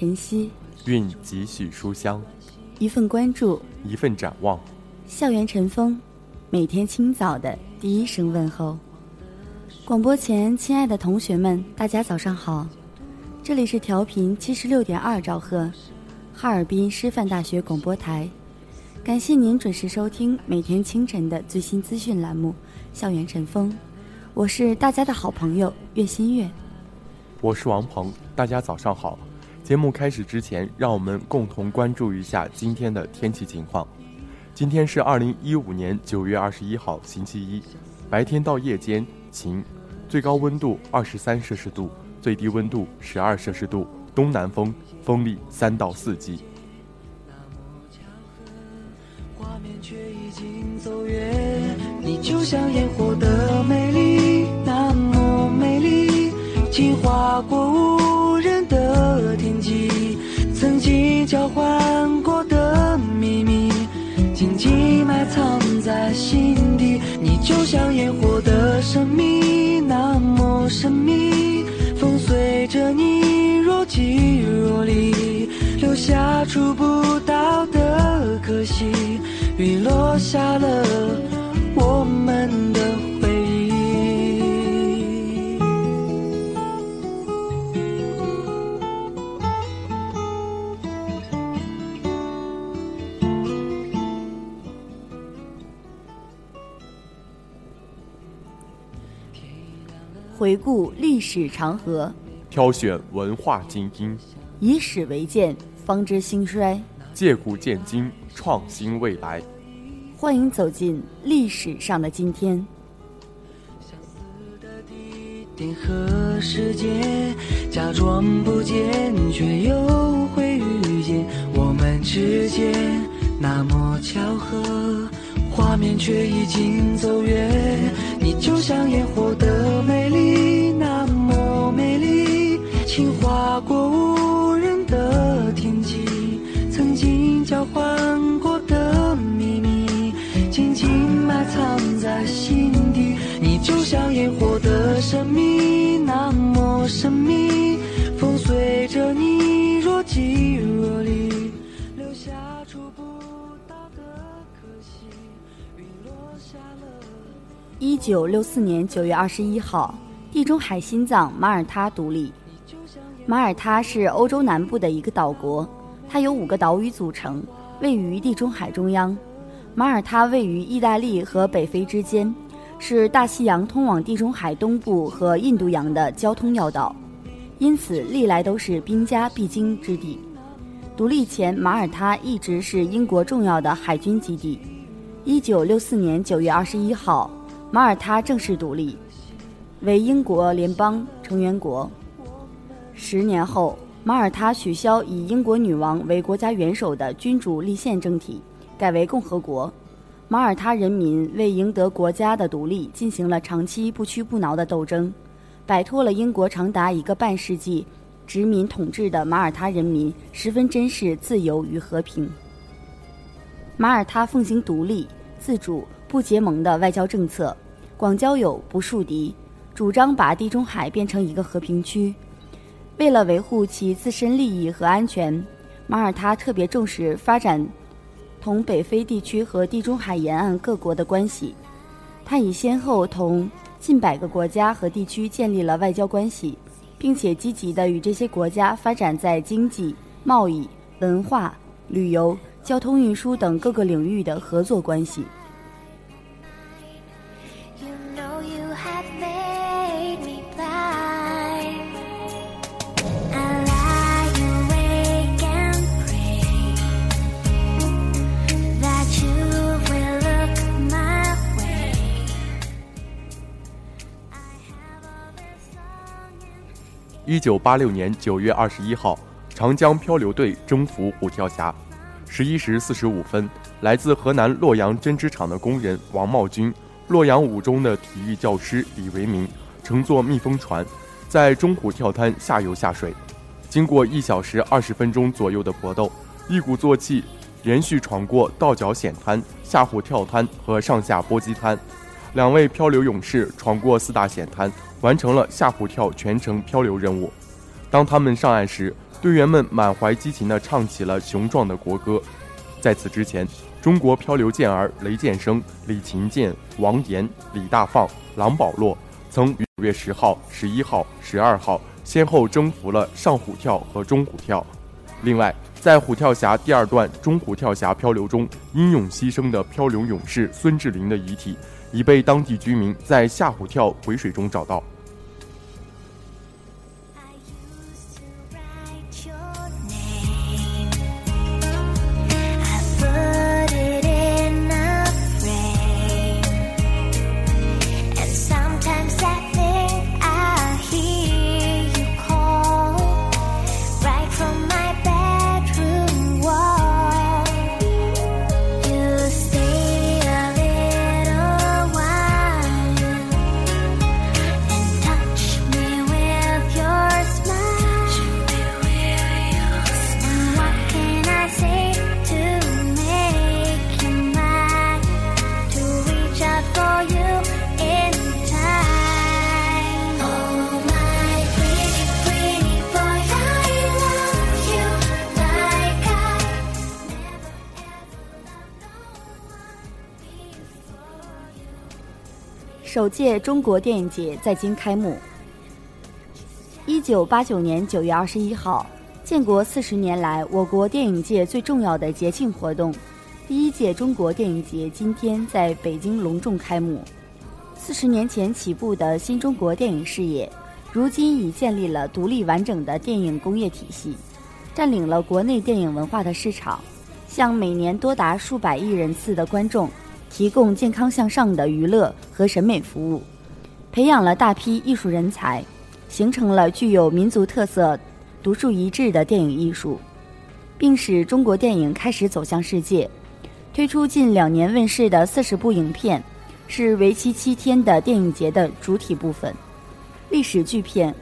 晨曦，运几许书香，一份关注，一份展望。校园晨风，每天清早的第一声问候。广播前，亲爱的同学们，大家早上好，这里是调频七十六点二兆赫，哈尔滨师范大学广播台。感谢您准时收听每天清晨的最新资讯栏目《校园晨风》，我是大家的好朋友岳新月。我是王鹏，大家早上好。节目开始之前，让我们共同关注一下今天的天气情况。今天是二零一五年九月二十一号，星期一，白天到夜间晴，最高温度二十三摄氏度，最低温度十二摄氏度，东南风，风力三到四级。你就像烟火的美丽，那么美丽。情划过无人的，交换过的秘密，紧紧埋藏在心底。你就像烟火的神秘，那么神秘。风随着你若即若离，留下触不到的可惜。雨落下了回顾历史长河，挑选文化精英，以史为鉴，方知兴衰；借古鉴今，创新未来。欢迎走进历史上的今天。相似的地点和时间，假装不见，却又会遇见。我们之间那么巧合，画面却已经走远。你就像烟火的美丽，那么美丽，轻划过无人的天际，曾经交换过的秘密，静静埋藏在心底。你就像烟火的神秘，那么神秘，风随着你若即若一九六四年九月二十一号，地中海心脏马耳他独立。马耳他是欧洲南部的一个岛国，它由五个岛屿组成，位于地中海中央。马耳他位于意大利和北非之间，是大西洋通往地中海东部和印度洋的交通要道，因此历来都是兵家必经之地。独立前，马耳他一直是英国重要的海军基地。一九六四年九月二十一号，马耳他正式独立，为英国联邦成员国。十年后，马耳他取消以英国女王为国家元首的君主立宪政体，改为共和国。马耳他人民为赢得国家的独立进行了长期不屈不挠的斗争，摆脱了英国长达一个半世纪殖民统治的马耳他人民十分珍视自由与和平。马耳他奉行独立、自主、不结盟的外交政策，广交友、不树敌，主张把地中海变成一个和平区。为了维护其自身利益和安全，马耳他特别重视发展同北非地区和地中海沿岸各国的关系。他已先后同近百个国家和地区建立了外交关系，并且积极地与这些国家发展在经济、贸易、文化、旅游、交通运输等各个领域的合作关系。一九八六年九月二十一号，长江漂流队征服虎跳峡。十一时四十五分，来自河南洛阳针织厂的工人王茂军、洛阳五中的体育教师李维明乘坐密封船，在中虎跳滩下游下水。经过一小时二十分钟左右的搏斗，一鼓作气，连续闯过倒角险滩、下虎跳滩和上下波击滩。两位漂流勇士闯过四大险滩。完成了下虎跳全程漂流任务。当他们上岸时，队员们满怀激情地唱起了雄壮的国歌。在此之前，中国漂流健儿雷建生、李勤健、王岩、李大放、郎保洛曾于九月十号、十一号、十二号先后征服了上虎跳和中虎跳。另外，在虎跳峡第二段中虎跳峡漂流中英勇牺牲的漂流勇士孙志林的遗体。已被当地居民在吓唬跳回水中找到。首届中国电影节在京开幕。一九八九年九月二十一号，建国四十年来我国电影界最重要的节庆活动——第一届中国电影节今天在北京隆重开幕。四十年前起步的新中国电影事业，如今已建立了独立完整的电影工业体系，占领了国内电影文化的市场，向每年多达数百亿人次的观众。提供健康向上的娱乐和审美服务，培养了大批艺术人才，形成了具有民族特色、独树一帜的电影艺术，并使中国电影开始走向世界。推出近两年问世的四十部影片，是为期七天的电影节的主体部分。历史巨片《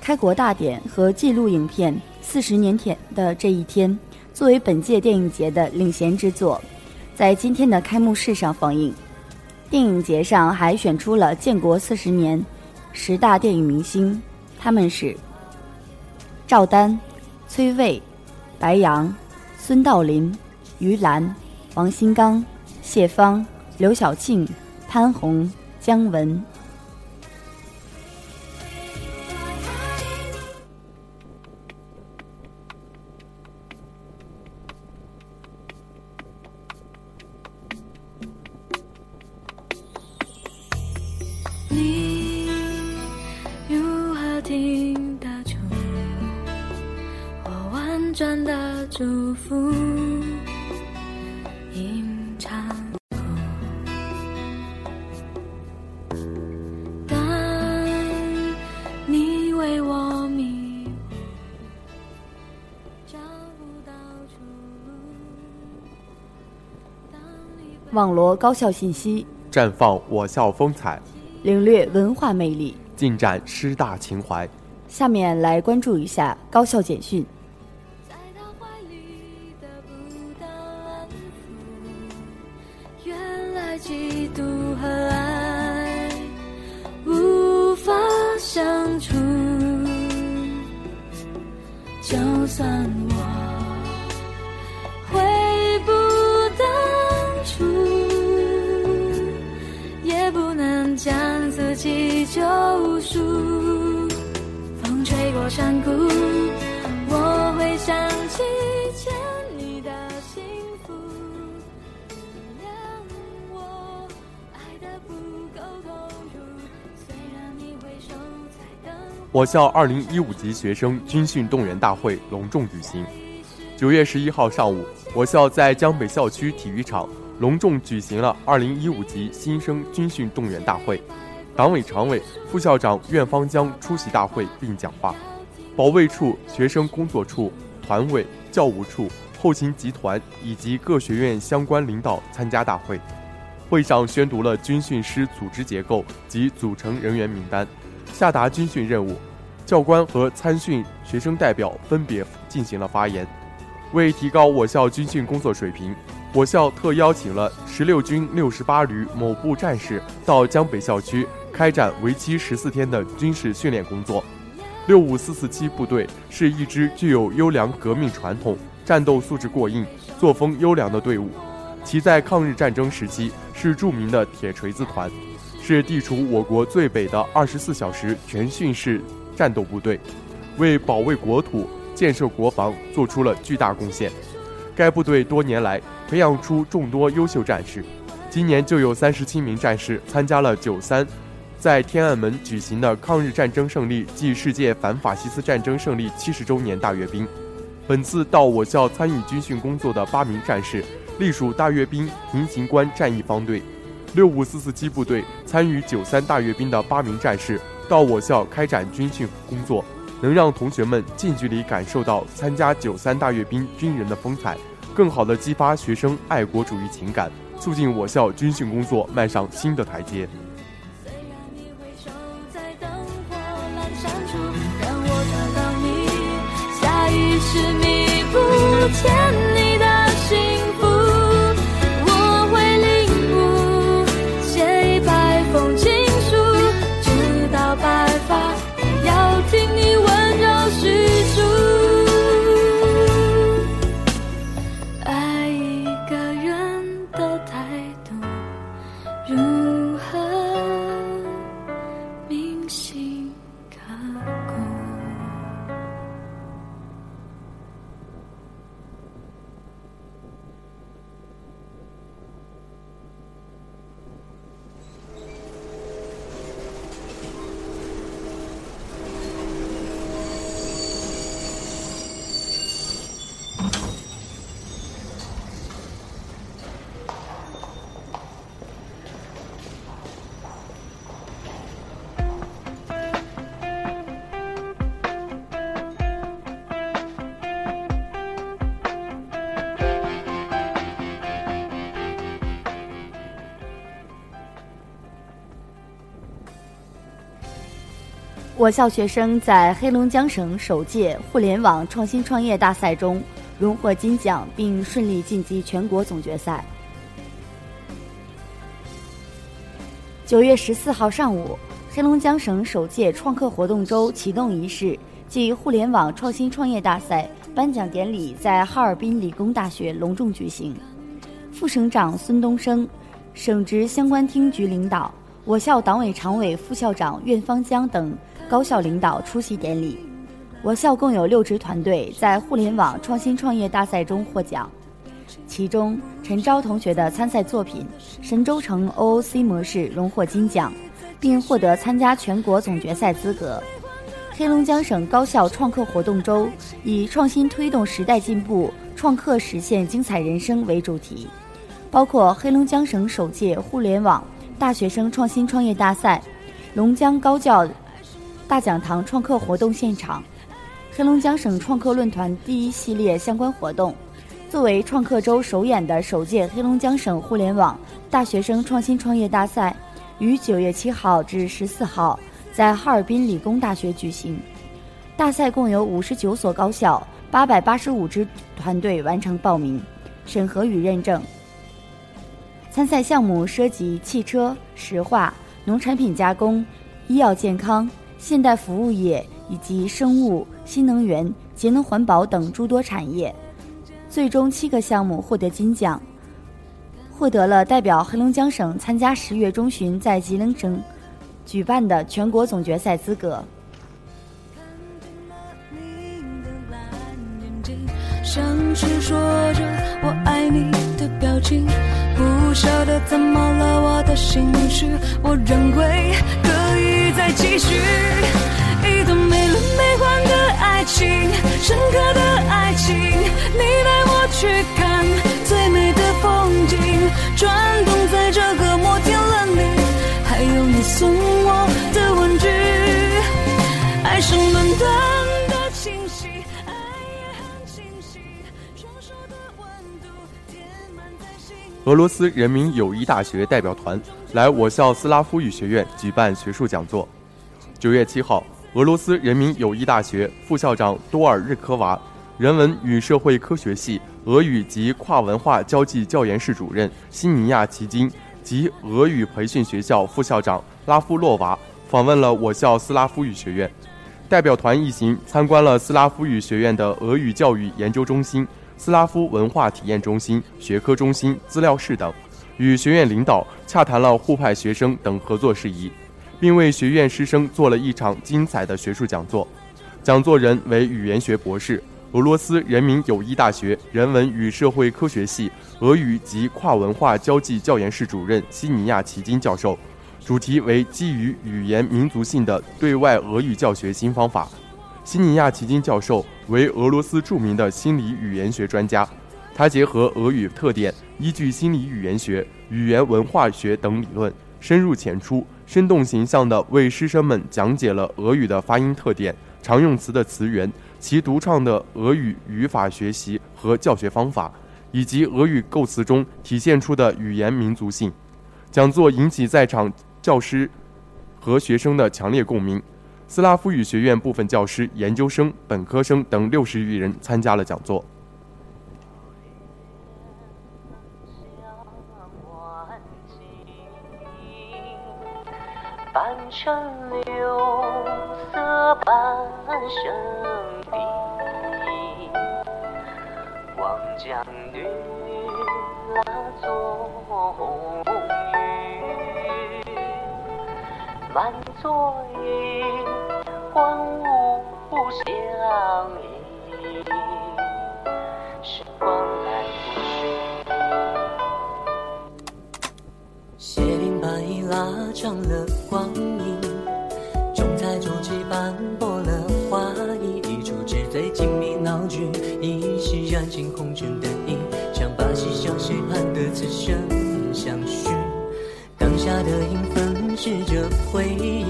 开国大典》和纪录影片《四十年前的这一天》，作为本届电影节的领衔之作。在今天的开幕式上放映，电影节上还选出了建国四十年十大电影明星，他们是赵丹、崔卫、白杨、孙道林、于兰、王新刚、谢芳、刘晓庆、潘虹、姜文。你如何听得出我婉转的祝福？网罗高校信息，绽放我校风采。领略文化魅力，尽展师大情怀。下面来关注一下高校简讯。山谷，我会想起牵你的幸福。原谅我爱的不够投入，虽然你回首在等我校2015级学生军训动员大会隆重举行。九月十一号上午，我校在江北校区体育场隆重举行了2015级新生军训动员大会。党委常委、副校长苑方江出席大会并讲话，保卫处、学生工作处、团委、教务处、后勤集团以及各学院相关领导参加大会。会上宣读了军训师组织结构及组成人员名单，下达军训任务。教官和参训学生代表分别进行了发言。为提高我校军训工作水平，我校特邀请了十六军六十八旅某部战士到江北校区。开展为期十四天的军事训练工作。六五四四七部队是一支具有优良革命传统、战斗素质过硬、作风优良的队伍。其在抗日战争时期是著名的铁锤子团，是地处我国最北的二十四小时全训式战斗部队，为保卫国土、建设国防做出了巨大贡献。该部队多年来培养出众多优秀战士，今年就有三十七名战士参加了九三。在天安门举行的抗日战争胜利暨世界反法西斯战争胜利七十周年大阅兵，本次到我校参与军训工作的八名战士，隶属大阅兵平型关战役方队。六五四四七部队参与九三大阅兵的八名战士到我校开展军训工作，能让同学们近距离感受到参加九三大阅兵军人的风采，更好地激发学生爱国主义情感，促进我校军训工作迈上新的台阶。补欠我校学生在黑龙江省首届互联网创新创业大赛中荣获金奖，并顺利晋级全国总决赛。九月十四号上午，黑龙江省首届创客活动周启动仪式暨互联网创新创业大赛颁奖典礼在哈尔滨理工大学隆重举行。副省长孙东升、省直相关厅局领导、我校党委常委、副校长苑方江等。高校领导出席典礼。我校共有六支团队在互联网创新创业大赛中获奖，其中陈钊同学的参赛作品《神州城 OOC 模式》荣获金奖，并获得参加全国总决赛资格。黑龙江省高校创客活动周以“创新推动时代进步，创客实现精彩人生”为主题，包括黑龙江省首届互联网大学生创新创业大赛、龙江高教。大讲堂创客活动现场，黑龙江省创客论坛第一系列相关活动，作为创客周首演的首届黑龙江省互联网大学生创新创业大赛，于九月七号至十四号在哈尔滨理工大学举行。大赛共有五十九所高校、八百八十五支团队完成报名、审核与认证。参赛项目涉及汽车、石化、农产品加工、医药健康、现代服务业以及生物、新能源、节能环保等诸多产业。最终七个项目获得金奖，获得了代表黑龙江省参加十月中旬在吉林省举办的全国总决赛资格。像是说着我爱你的表情，不晓得怎么了我的心绪，我认为可以再继续一段没轮没奂的爱情，深刻的爱情，你带我。去看最美的风景，转动在这个摩天轮里，还有你送我的玩具，爱上伦敦俄罗斯人民友谊大学代表团来我校斯拉夫语学院举办学术讲座。九月七号，俄罗斯人民友谊大学副校长多尔日科娃。人文与社会科学系俄语及跨文化交际教研室主任辛尼亚奇金及俄语培训学校副校长拉夫洛娃访问了我校斯拉夫语学院。代表团一行参观了斯拉夫语学院的俄语教育研究中心、斯拉夫文化体验中心、学科中心、资料室等，与学院领导洽谈了互派学生等合作事宜，并为学院师生做了一场精彩的学术讲座。讲座人为语言学博士。俄罗斯人民友谊大学人文与社会科学系俄语及跨文化交际教研室主任西尼亚奇金教授，主题为基于语言民族性的对外俄语教学新方法。西尼亚奇金教授为俄罗斯著名的心理语言学专家，他结合俄语特点，依据心理语言学、语言文化学等理论，深入浅出、生动形象地为师生们讲解了俄语的发音特点、常用词的词源。其独创的俄语语法学习和教学方法，以及俄语构词中体现出的语言民族性，讲座引起在场教师和学生的强烈共鸣。斯拉夫语学院部分教师、研究生、本科生等六十余人参加了讲座。色半生。望江女拉作红雨，满座云，欢舞相依。时光来不去，斜林白衣拉长了光阴，重彩竹枝斑驳了花衣，一出纸醉金迷闹剧。一袭染尽红尘的影，像把戏笑谁盼得此生相许。当下的影分饰着回忆，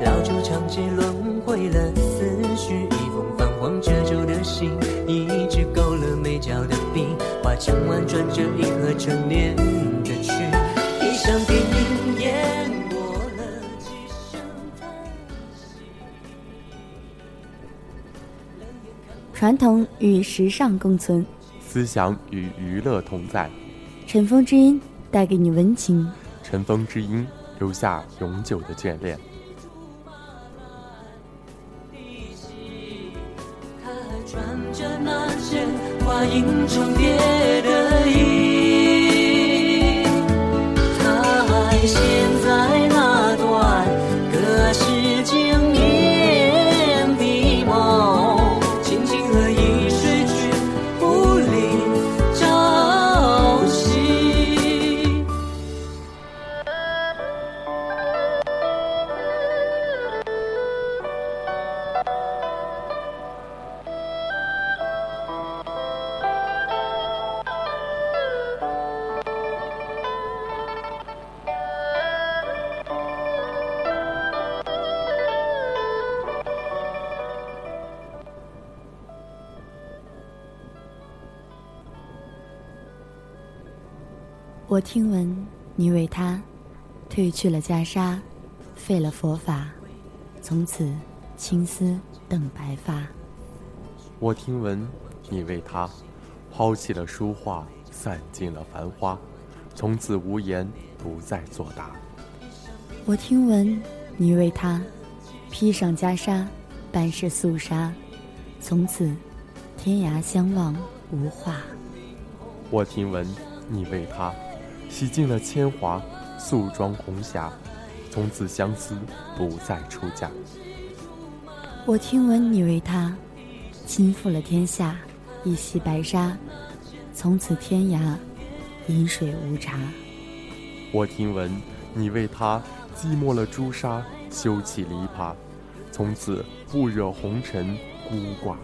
老旧长街轮回了思绪。一封泛黄褶皱的信，一支勾勒眉角的笔，画墙婉转着银河沉淀的曲。一箱电影演过了几声叹息。传统与时尚共存，思想与娱乐同在。尘封之音带给你温情，尘封之音留下永久的眷恋。他还穿着那件花影重叠的衣，他还陷在那段隔世听闻你为他褪去了袈裟，废了佛法，从此青丝等白发。我听闻你为他抛弃了书画，散尽了繁花，从此无言，不再作答。我听闻你为他披上袈裟，半是肃杀，从此天涯相望无话。我听闻你为他。洗尽了铅华，素妆红霞，从此相思不再出嫁。我听闻你为他倾覆了天下，一袭白纱，从此天涯饮水无茶。我听闻你为他寂寞了朱砂，修起篱笆，从此不惹红尘孤寡。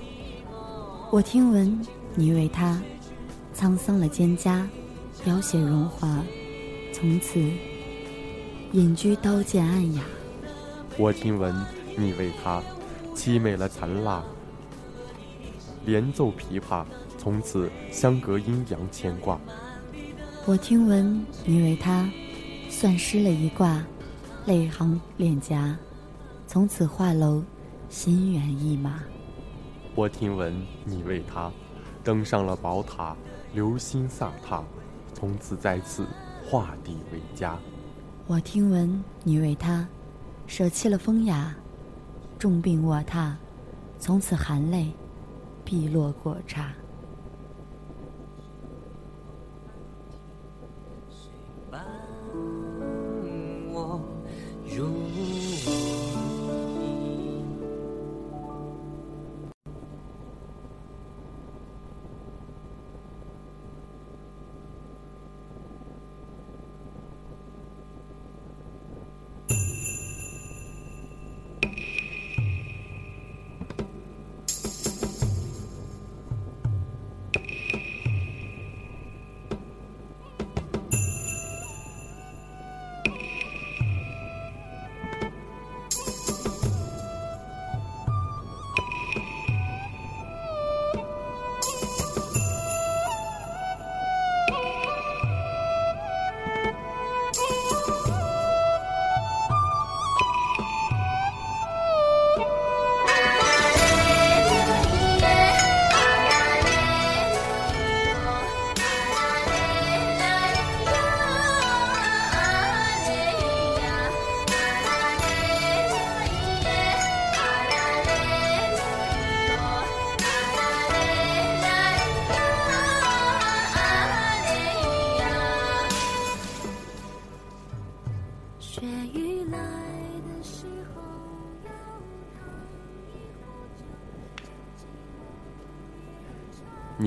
我听闻你为他沧桑了蒹葭。描写荣华，从此隐居刀剑暗哑。我听闻你为他凄美了残蜡，连奏琵琶，从此相隔阴阳牵挂。我听闻你为他算失了一卦，泪行脸颊，从此画楼心猿意马。我听闻你为他登上了宝塔，流星飒沓。从此在此画地为家。我听闻你为他舍弃了风雅，重病卧榻，从此含泪碧落果茶。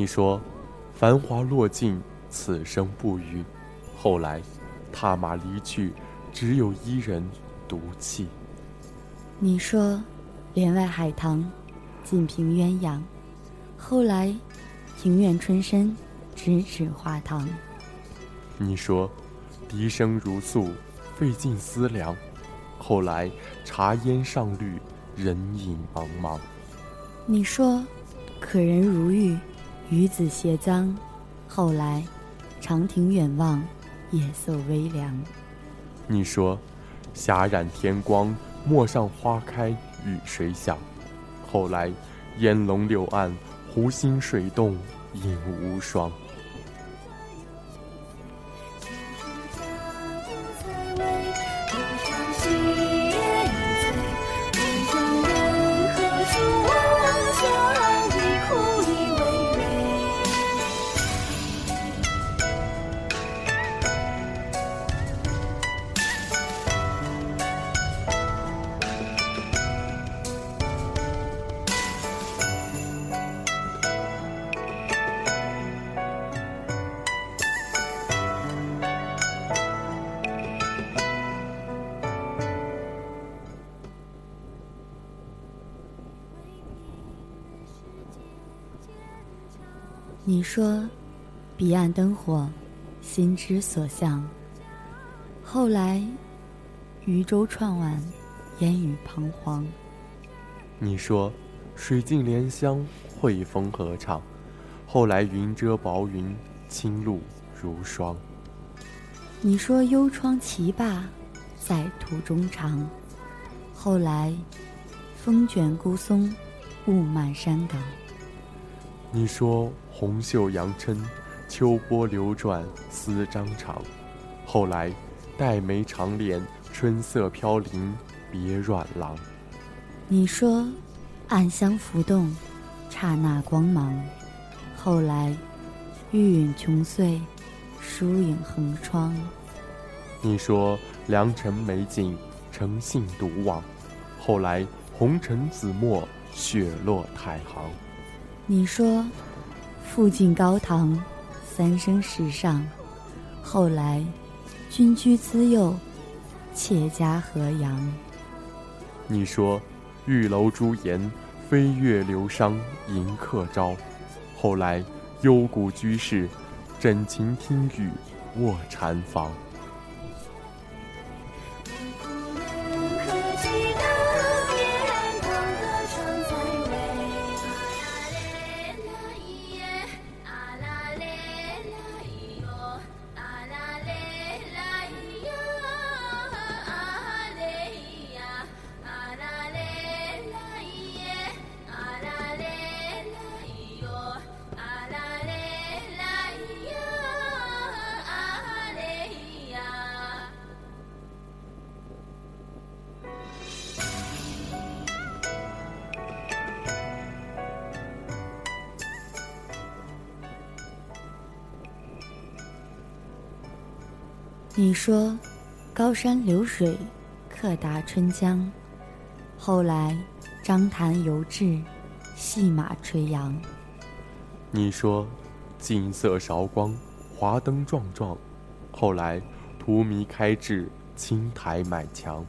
你说，繁华落尽，此生不渝。后来，踏马离去，只有一人独泣。你说，帘外海棠，尽凭鸳鸯。后来，庭院春深，咫尺花堂。你说，笛声如诉，费尽思量。后来，茶烟上绿，人影茫茫。你说，可人如玉。与子偕臧，后来，长亭远望，夜色微凉。你说，霞染天光，陌上花开与谁响？后来，烟笼柳岸，湖心水动，影无双。你说，彼岸灯火，心之所向。后来，渔舟唱晚，烟雨彷徨。你说，水尽莲香，惠风和畅。后来，云遮薄云，清露如霜。你说幽窗棋罢，在途中长。后来，风卷孤松，雾漫山岗。你说红袖扬琛，秋波流转思张长。后来，黛眉长敛，春色飘零别阮郎。你说暗香浮动，刹那光芒。后来，玉殒琼碎，疏影横窗。你说良辰美景，诚信独往。后来红尘紫陌，雪落太行。你说，复进高堂，三生石上。后来，君居资幼，妾家河阳。你说，玉楼朱颜，飞月流觞迎客朝。后来，幽谷居士，枕琴听雨卧禅房。你说，高山流水，客达春江。后来，章坛游至，戏马垂杨。你说，锦瑟韶光，华灯壮壮。后来，荼蘼开至，青苔满墙。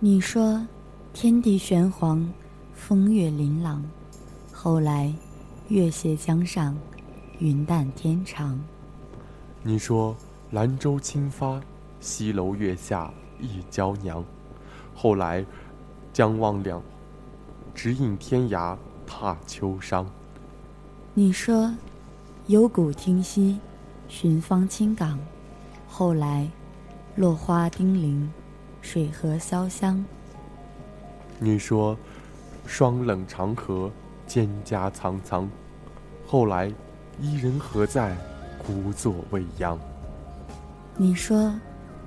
你说，天地玄黄，风月琳琅。后来，月斜江上，云淡天长。你说。兰舟轻发，西楼月下忆娇娘。后来，江望两，指引天涯踏秋殇。你说，幽谷听溪，寻芳青港。后来，落花丁零，水河潇湘。你说，霜冷长河，蒹葭苍苍。后来，伊人何在？孤坐未央。你说，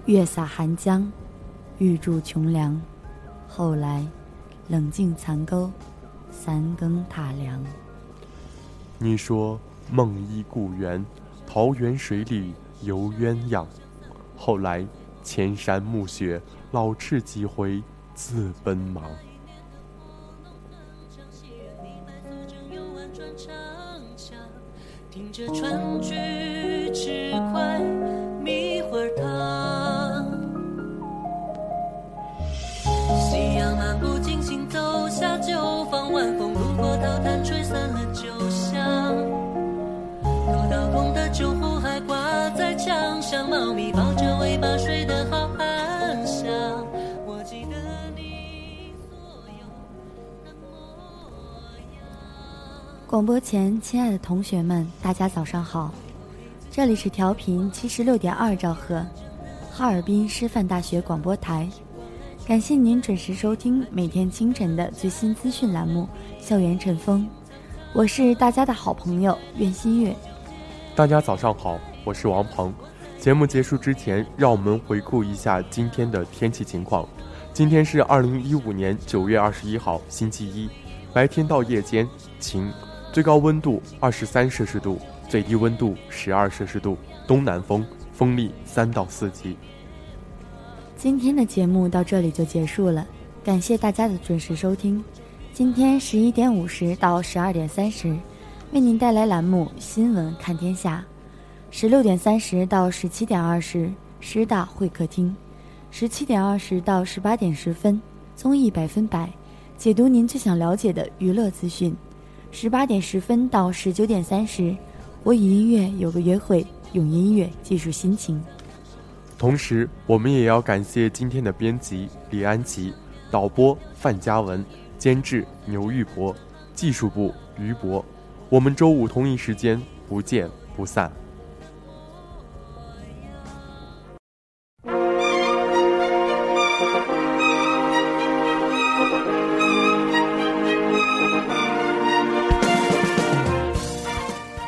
月洒寒江，玉柱琼梁。后来，冷静残钩，三更踏凉。你说，梦依故园，桃源水里游鸳鸯。后来，千山暮雪，老翅几回自奔忙。听着川剧之快。猫咪抱着尾巴睡得好安详。我记得你所有的模样。广播前，亲爱的同学们，大家早上好。这里是调频七十六点二兆赫，哈尔滨师范大学广播台。感谢您准时收听每天清晨的最新资讯栏目《校园晨风》，我是大家的好朋友苑新月。大家早上好，我是王鹏。节目结束之前，让我们回顾一下今天的天气情况。今天是二零一五年九月二十一号，星期一，白天到夜间晴，最高温度二十三摄氏度。最低温度十二摄氏度，东南风，风力三到四级。今天的节目到这里就结束了，感谢大家的准时收听。今天十一点五十到十二点三十，为您带来栏目《新闻看天下》；十六点三十到十七点二十，师大会客厅；十七点二十到十八点十分，综艺百分百，解读您最想了解的娱乐资讯；十八点十分到十九点三十。我与音乐有个约会，用音乐记述心情。同时，我们也要感谢今天的编辑李安琪、导播范嘉文、监制牛玉博、技术部于博。我们周五同一时间不见不散。